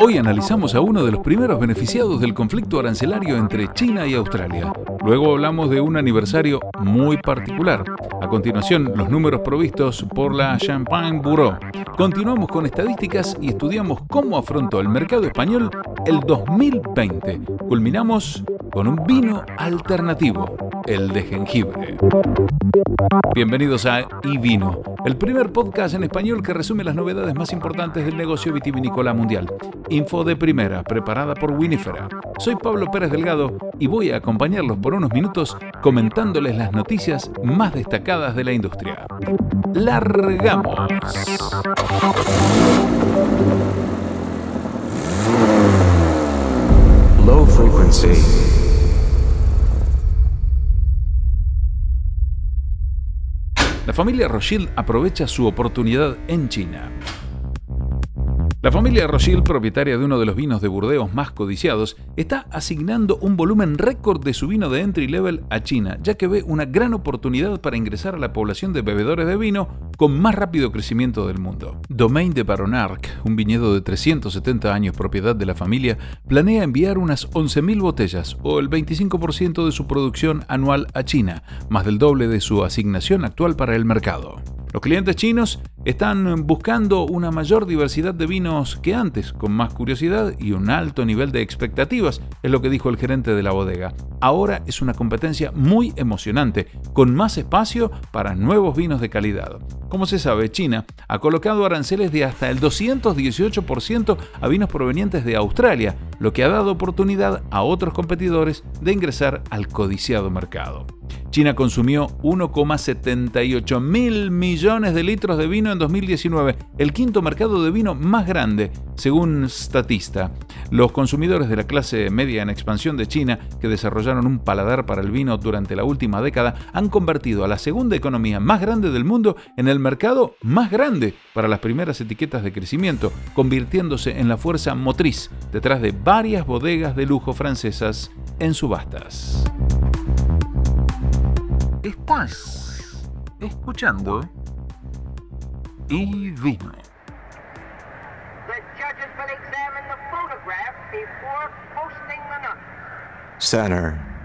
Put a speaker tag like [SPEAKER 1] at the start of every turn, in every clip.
[SPEAKER 1] Hoy analizamos a uno de los primeros beneficiados del conflicto arancelario entre China y Australia. Luego hablamos de un aniversario muy particular. A continuación, los números provistos por la Champagne Bureau. Continuamos con estadísticas y estudiamos cómo afrontó el mercado español el 2020. Culminamos con un vino alternativo, el de jengibre. Bienvenidos a iVino, el primer podcast en español que resume las novedades más importantes del negocio vitivinícola mundial. Info de primera, preparada por Winifera. Soy Pablo Pérez Delgado y voy a acompañarlos por unos minutos comentándoles las noticias más destacadas de la industria. ¡Largamos! Low frequency. La familia Rothschild aprovecha su oportunidad en China. La familia Rothschild, propietaria de uno de los vinos de Burdeos más codiciados, está asignando un volumen récord de su vino de entry level a China, ya que ve una gran oportunidad para ingresar a la población de bebedores de vino con más rápido crecimiento del mundo. Domaine de Baronarc, un viñedo de 370 años propiedad de la familia, planea enviar unas 11.000 botellas, o el 25% de su producción anual a China, más del doble de su asignación actual para el mercado. Los clientes chinos están buscando una mayor diversidad de vinos que antes, con más curiosidad y un alto nivel de expectativas, es lo que dijo el gerente de la bodega. Ahora es una competencia muy emocionante, con más espacio para nuevos vinos de calidad. Como se sabe, China ha colocado aranceles de hasta el 218% a vinos provenientes de Australia, lo que ha dado oportunidad a otros competidores de ingresar al codiciado mercado. China consumió 1,78 mil millones de litros de vino en 2019, el quinto mercado de vino más grande, según Statista. Los consumidores de la clase media en expansión de China, que desarrollaron un paladar para el vino durante la última década, han convertido a la segunda economía más grande del mundo en el mercado más grande para las primeras etiquetas de crecimiento, convirtiéndose en la fuerza motriz detrás de varias bodegas de lujo francesas en subastas. Estás escuchando y vino. Center.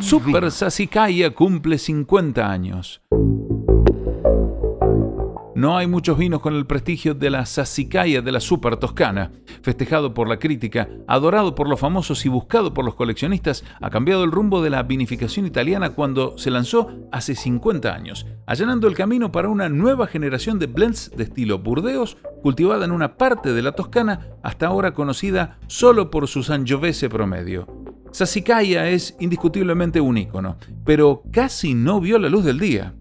[SPEAKER 1] Super Sassicaia cumple 50 años. No hay muchos vinos con el prestigio de la Sassicaia de la Super Toscana. Festejado por la crítica, adorado por los famosos y buscado por los coleccionistas, ha cambiado el rumbo de la vinificación italiana cuando se lanzó hace 50 años, allanando el camino para una nueva generación de blends de estilo Burdeos, cultivada en una parte de la Toscana hasta ahora conocida solo por su Sangiovese promedio. Sassicaia es indiscutiblemente un ícono, pero casi no vio la luz del día.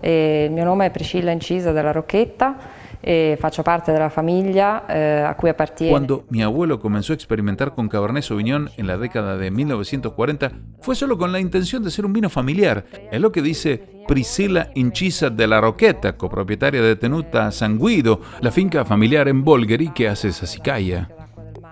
[SPEAKER 2] E il mio nome è Priscilla Incisa della Rocchetta e faccio parte della famiglia eh, a cui appartiene.
[SPEAKER 1] Cuando mi abuelo comenzó a experimentar con Cabernet Sauvignon en la década de 1940, fue solo con la intención de ser un vino familiar. Es lo que dice Priscilla Incisa de la Roqueta, copropietaria de Tenuta San Guido, la finca familiar en Bolgheri que hace Sassicaia.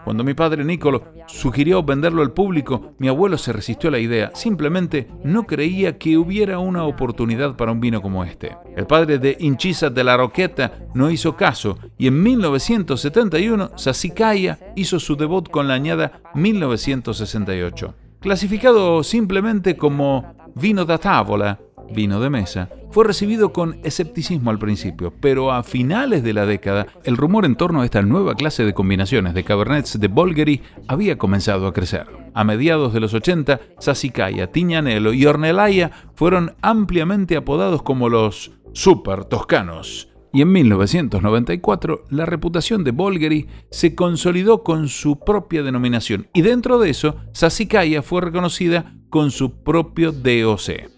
[SPEAKER 1] Cuando mi padre Nicolo sugirió venderlo al público, mi abuelo se resistió a la idea. Simplemente no creía que hubiera una oportunidad para un vino como este. El padre de Incisa de la Roqueta no hizo caso y en 1971 Sassicaia hizo su debut con la añada 1968. Clasificado simplemente como vino da tavola, vino de mesa, fue recibido con escepticismo al principio, pero a finales de la década el rumor en torno a esta nueva clase de combinaciones de Cabernets de Bolgheri había comenzado a crecer. A mediados de los 80, Sassicaia, Tignanello y Ornellaia fueron ampliamente apodados como los super toscanos. Y en 1994 la reputación de Bolgheri se consolidó con su propia denominación y dentro de eso Sassicaia fue reconocida con su propio DOC.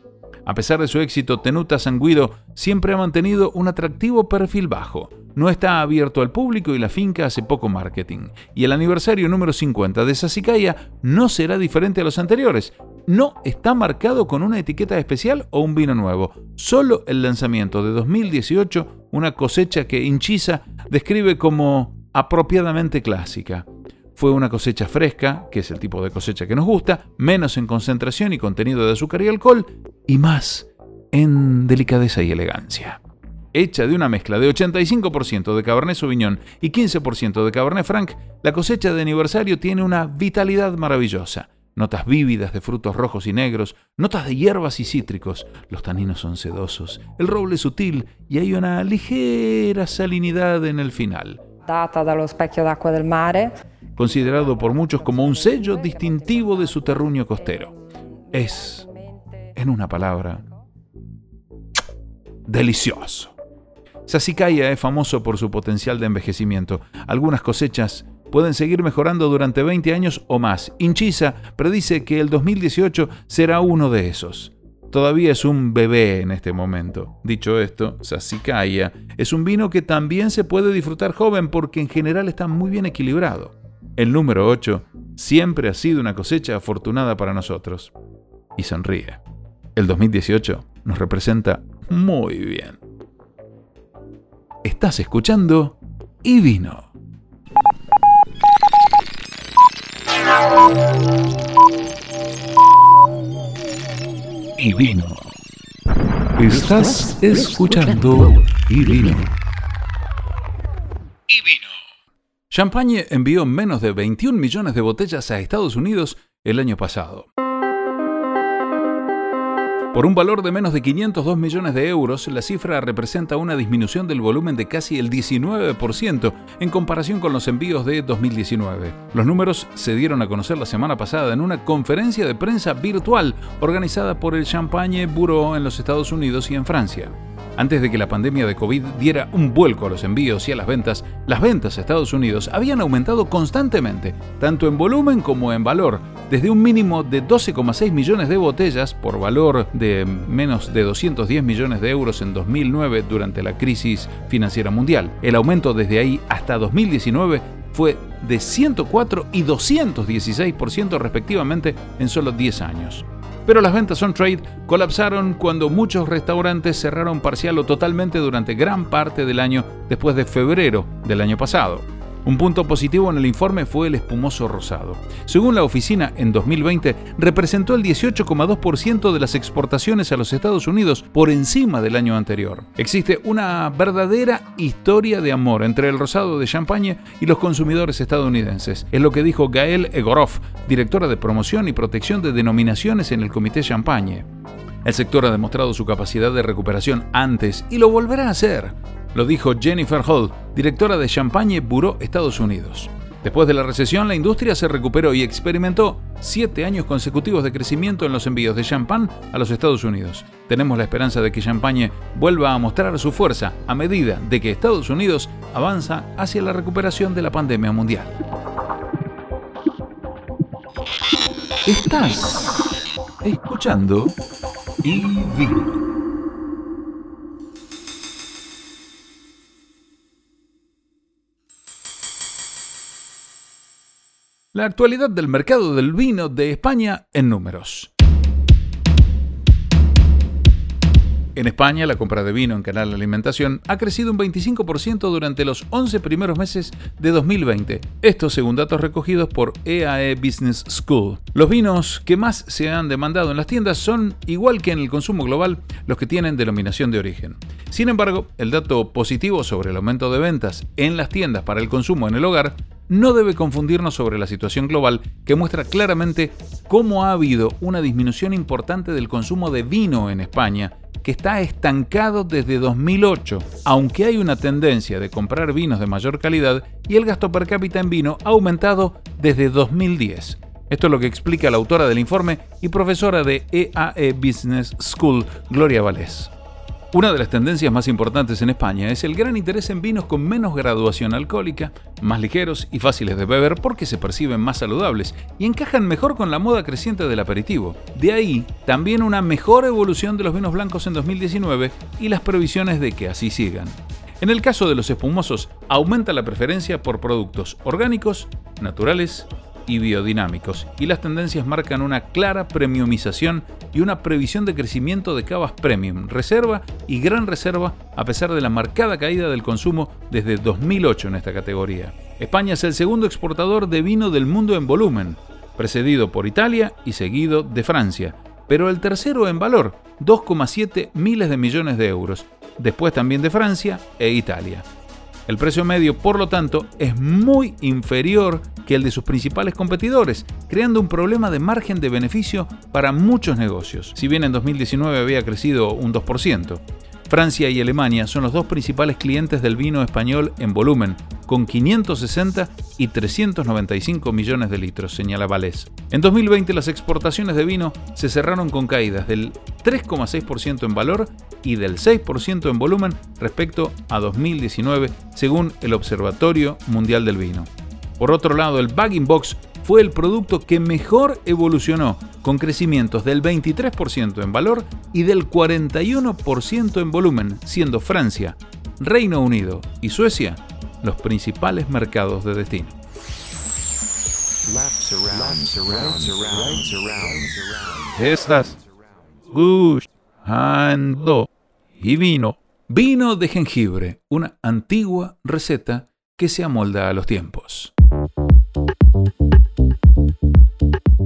[SPEAKER 1] A pesar de su éxito, Tenuta Sanguido siempre ha mantenido un atractivo perfil bajo. No está abierto al público y la finca hace poco marketing. Y el aniversario número 50 de Sassicaia no será diferente a los anteriores. No está marcado con una etiqueta especial o un vino nuevo. Solo el lanzamiento de 2018, una cosecha que Inchisa describe como apropiadamente clásica. Fue una cosecha fresca, que es el tipo de cosecha que nos gusta, menos en concentración y contenido de azúcar y alcohol, y más en delicadeza y elegancia. Hecha de una mezcla de 85% de Cabernet Sauvignon y 15% de Cabernet Franc, la cosecha de aniversario tiene una vitalidad maravillosa. Notas vívidas de frutos rojos y negros, notas de hierbas y cítricos. Los taninos son sedosos, el roble sutil y hay una ligera salinidad en el final.
[SPEAKER 2] Data dallo specchio d'acqua del mare.
[SPEAKER 1] Considerado por muchos como un sello distintivo de su terruño costero. Es, en una palabra, delicioso. Sassicaia es famoso por su potencial de envejecimiento. Algunas cosechas pueden seguir mejorando durante 20 años o más. Inchisa predice que el 2018 será uno de esos. Todavía es un bebé en este momento. Dicho esto, Sassicaia es un vino que también se puede disfrutar joven porque en general está muy bien equilibrado. El número 8 siempre ha sido una cosecha afortunada para nosotros. Y sonríe. El 2018 nos representa muy bien. Estás escuchando y vino. Y vino. Estás escuchando y vino. Y vino. Champagne envió menos de 21 millones de botellas a Estados Unidos el año pasado. Por un valor de menos de 502 millones de euros, la cifra representa una disminución del volumen de casi el 19% en comparación con los envíos de 2019. Los números se dieron a conocer la semana pasada en una conferencia de prensa virtual organizada por el Champagne Bureau en los Estados Unidos y en Francia. Antes de que la pandemia de COVID diera un vuelco a los envíos y a las ventas, las ventas a Estados Unidos habían aumentado constantemente, tanto en volumen como en valor, desde un mínimo de 12,6 millones de botellas por valor de menos de 210 millones de euros en 2009 durante la crisis financiera mundial. El aumento desde ahí hasta 2019 fue de 104 y 216% respectivamente en solo 10 años. Pero las ventas on trade colapsaron cuando muchos restaurantes cerraron parcial o totalmente durante gran parte del año después de febrero del año pasado. Un punto positivo en el informe fue el espumoso rosado. Según la oficina, en 2020 representó el 18,2% de las exportaciones a los Estados Unidos por encima del año anterior. Existe una verdadera historia de amor entre el rosado de champagne y los consumidores estadounidenses. Es lo que dijo Gael Egorov, directora de promoción y protección de denominaciones en el Comité Champagne. El sector ha demostrado su capacidad de recuperación antes y lo volverá a hacer. Lo dijo Jennifer Hall, directora de Champagne Bureau Estados Unidos. Después de la recesión, la industria se recuperó y experimentó siete años consecutivos de crecimiento en los envíos de champán a los Estados Unidos. Tenemos la esperanza de que Champagne vuelva a mostrar su fuerza a medida de que Estados Unidos avanza hacia la recuperación de la pandemia mundial. Estás escuchando y La actualidad del mercado del vino de España en números. En España, la compra de vino en Canal Alimentación ha crecido un 25% durante los 11 primeros meses de 2020. Esto según datos recogidos por EAE e Business School. Los vinos que más se han demandado en las tiendas son, igual que en el consumo global, los que tienen denominación de origen. Sin embargo, el dato positivo sobre el aumento de ventas en las tiendas para el consumo en el hogar no debe confundirnos sobre la situación global que muestra claramente cómo ha habido una disminución importante del consumo de vino en España que está estancado desde 2008, aunque hay una tendencia de comprar vinos de mayor calidad y el gasto per cápita en vino ha aumentado desde 2010. Esto es lo que explica la autora del informe y profesora de EAE e Business School, Gloria Valés. Una de las tendencias más importantes en España es el gran interés en vinos con menos graduación alcohólica, más ligeros y fáciles de beber porque se perciben más saludables y encajan mejor con la moda creciente del aperitivo. De ahí también una mejor evolución de los vinos blancos en 2019 y las previsiones de que así sigan. En el caso de los espumosos, aumenta la preferencia por productos orgánicos, naturales y biodinámicos, y las tendencias marcan una clara premiumización y una previsión de crecimiento de cavas premium, reserva y gran reserva a pesar de la marcada caída del consumo desde 2008 en esta categoría. España es el segundo exportador de vino del mundo en volumen, precedido por Italia y seguido de Francia, pero el tercero en valor, 2,7 miles de millones de euros, después también de Francia e Italia. El precio medio, por lo tanto, es muy inferior que el de sus principales competidores, creando un problema de margen de beneficio para muchos negocios, si bien en 2019 había crecido un 2%. Francia y Alemania son los dos principales clientes del vino español en volumen, con 560 y 395 millones de litros, señala Valés. En 2020 las exportaciones de vino se cerraron con caídas del 3,6% en valor y del 6% en volumen respecto a 2019, según el Observatorio Mundial del Vino. Por otro lado, el Bagging Box fue el producto que mejor evolucionó, con crecimientos del 23% en valor y del 41% en volumen, siendo Francia, Reino Unido y Suecia los principales mercados de destino. Estás buscando y vino. Vino de jengibre, una antigua receta que se amolda a los tiempos.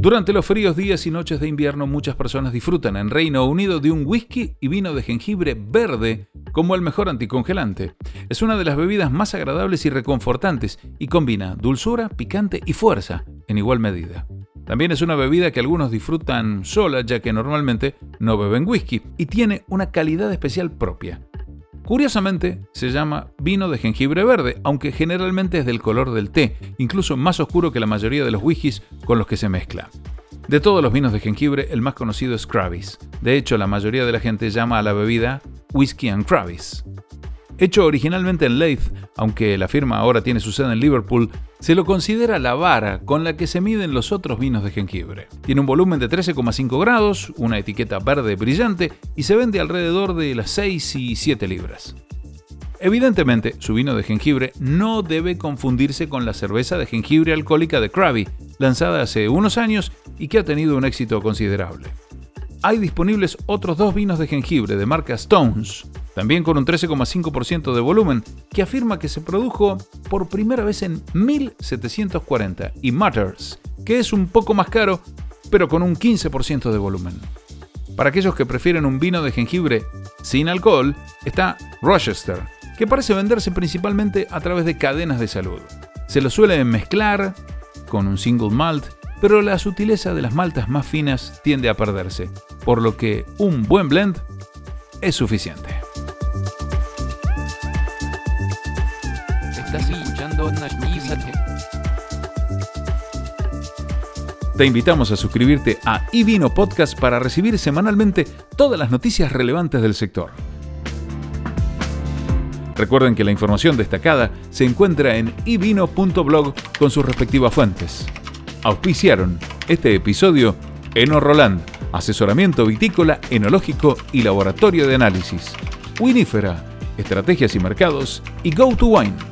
[SPEAKER 1] Durante los fríos días y noches de invierno muchas personas disfrutan en Reino Unido de un whisky y vino de jengibre verde como el mejor anticongelante. Es una de las bebidas más agradables y reconfortantes y combina dulzura, picante y fuerza en igual medida. También es una bebida que algunos disfrutan sola ya que normalmente no beben whisky y tiene una calidad especial propia. Curiosamente, se llama vino de jengibre verde, aunque generalmente es del color del té, incluso más oscuro que la mayoría de los whiskies con los que se mezcla. De todos los vinos de jengibre, el más conocido es Kravis. De hecho, la mayoría de la gente llama a la bebida Whisky and Kravis. Hecho originalmente en Leith, aunque la firma ahora tiene su sede en Liverpool, se lo considera la vara con la que se miden los otros vinos de jengibre. Tiene un volumen de 13,5 grados, una etiqueta verde brillante y se vende alrededor de las 6 y 7 libras. Evidentemente, su vino de jengibre no debe confundirse con la cerveza de jengibre alcohólica de Krabi, lanzada hace unos años y que ha tenido un éxito considerable hay disponibles otros dos vinos de jengibre de marca Stones, también con un 13,5% de volumen, que afirma que se produjo por primera vez en 1740, y Matters, que es un poco más caro, pero con un 15% de volumen. Para aquellos que prefieren un vino de jengibre sin alcohol, está Rochester, que parece venderse principalmente a través de cadenas de salud. Se lo suele mezclar con un single malt pero la sutileza de las maltas más finas tiende a perderse, por lo que un buen blend es suficiente. Te invitamos a suscribirte a iVino Podcast para recibir semanalmente todas las noticias relevantes del sector. Recuerden que la información destacada se encuentra en ivino.blog con sus respectivas fuentes. Auspiciaron este episodio Eno Roland, asesoramiento vitícola, enológico y laboratorio de análisis. Winifera, estrategias y mercados y Go to Wine.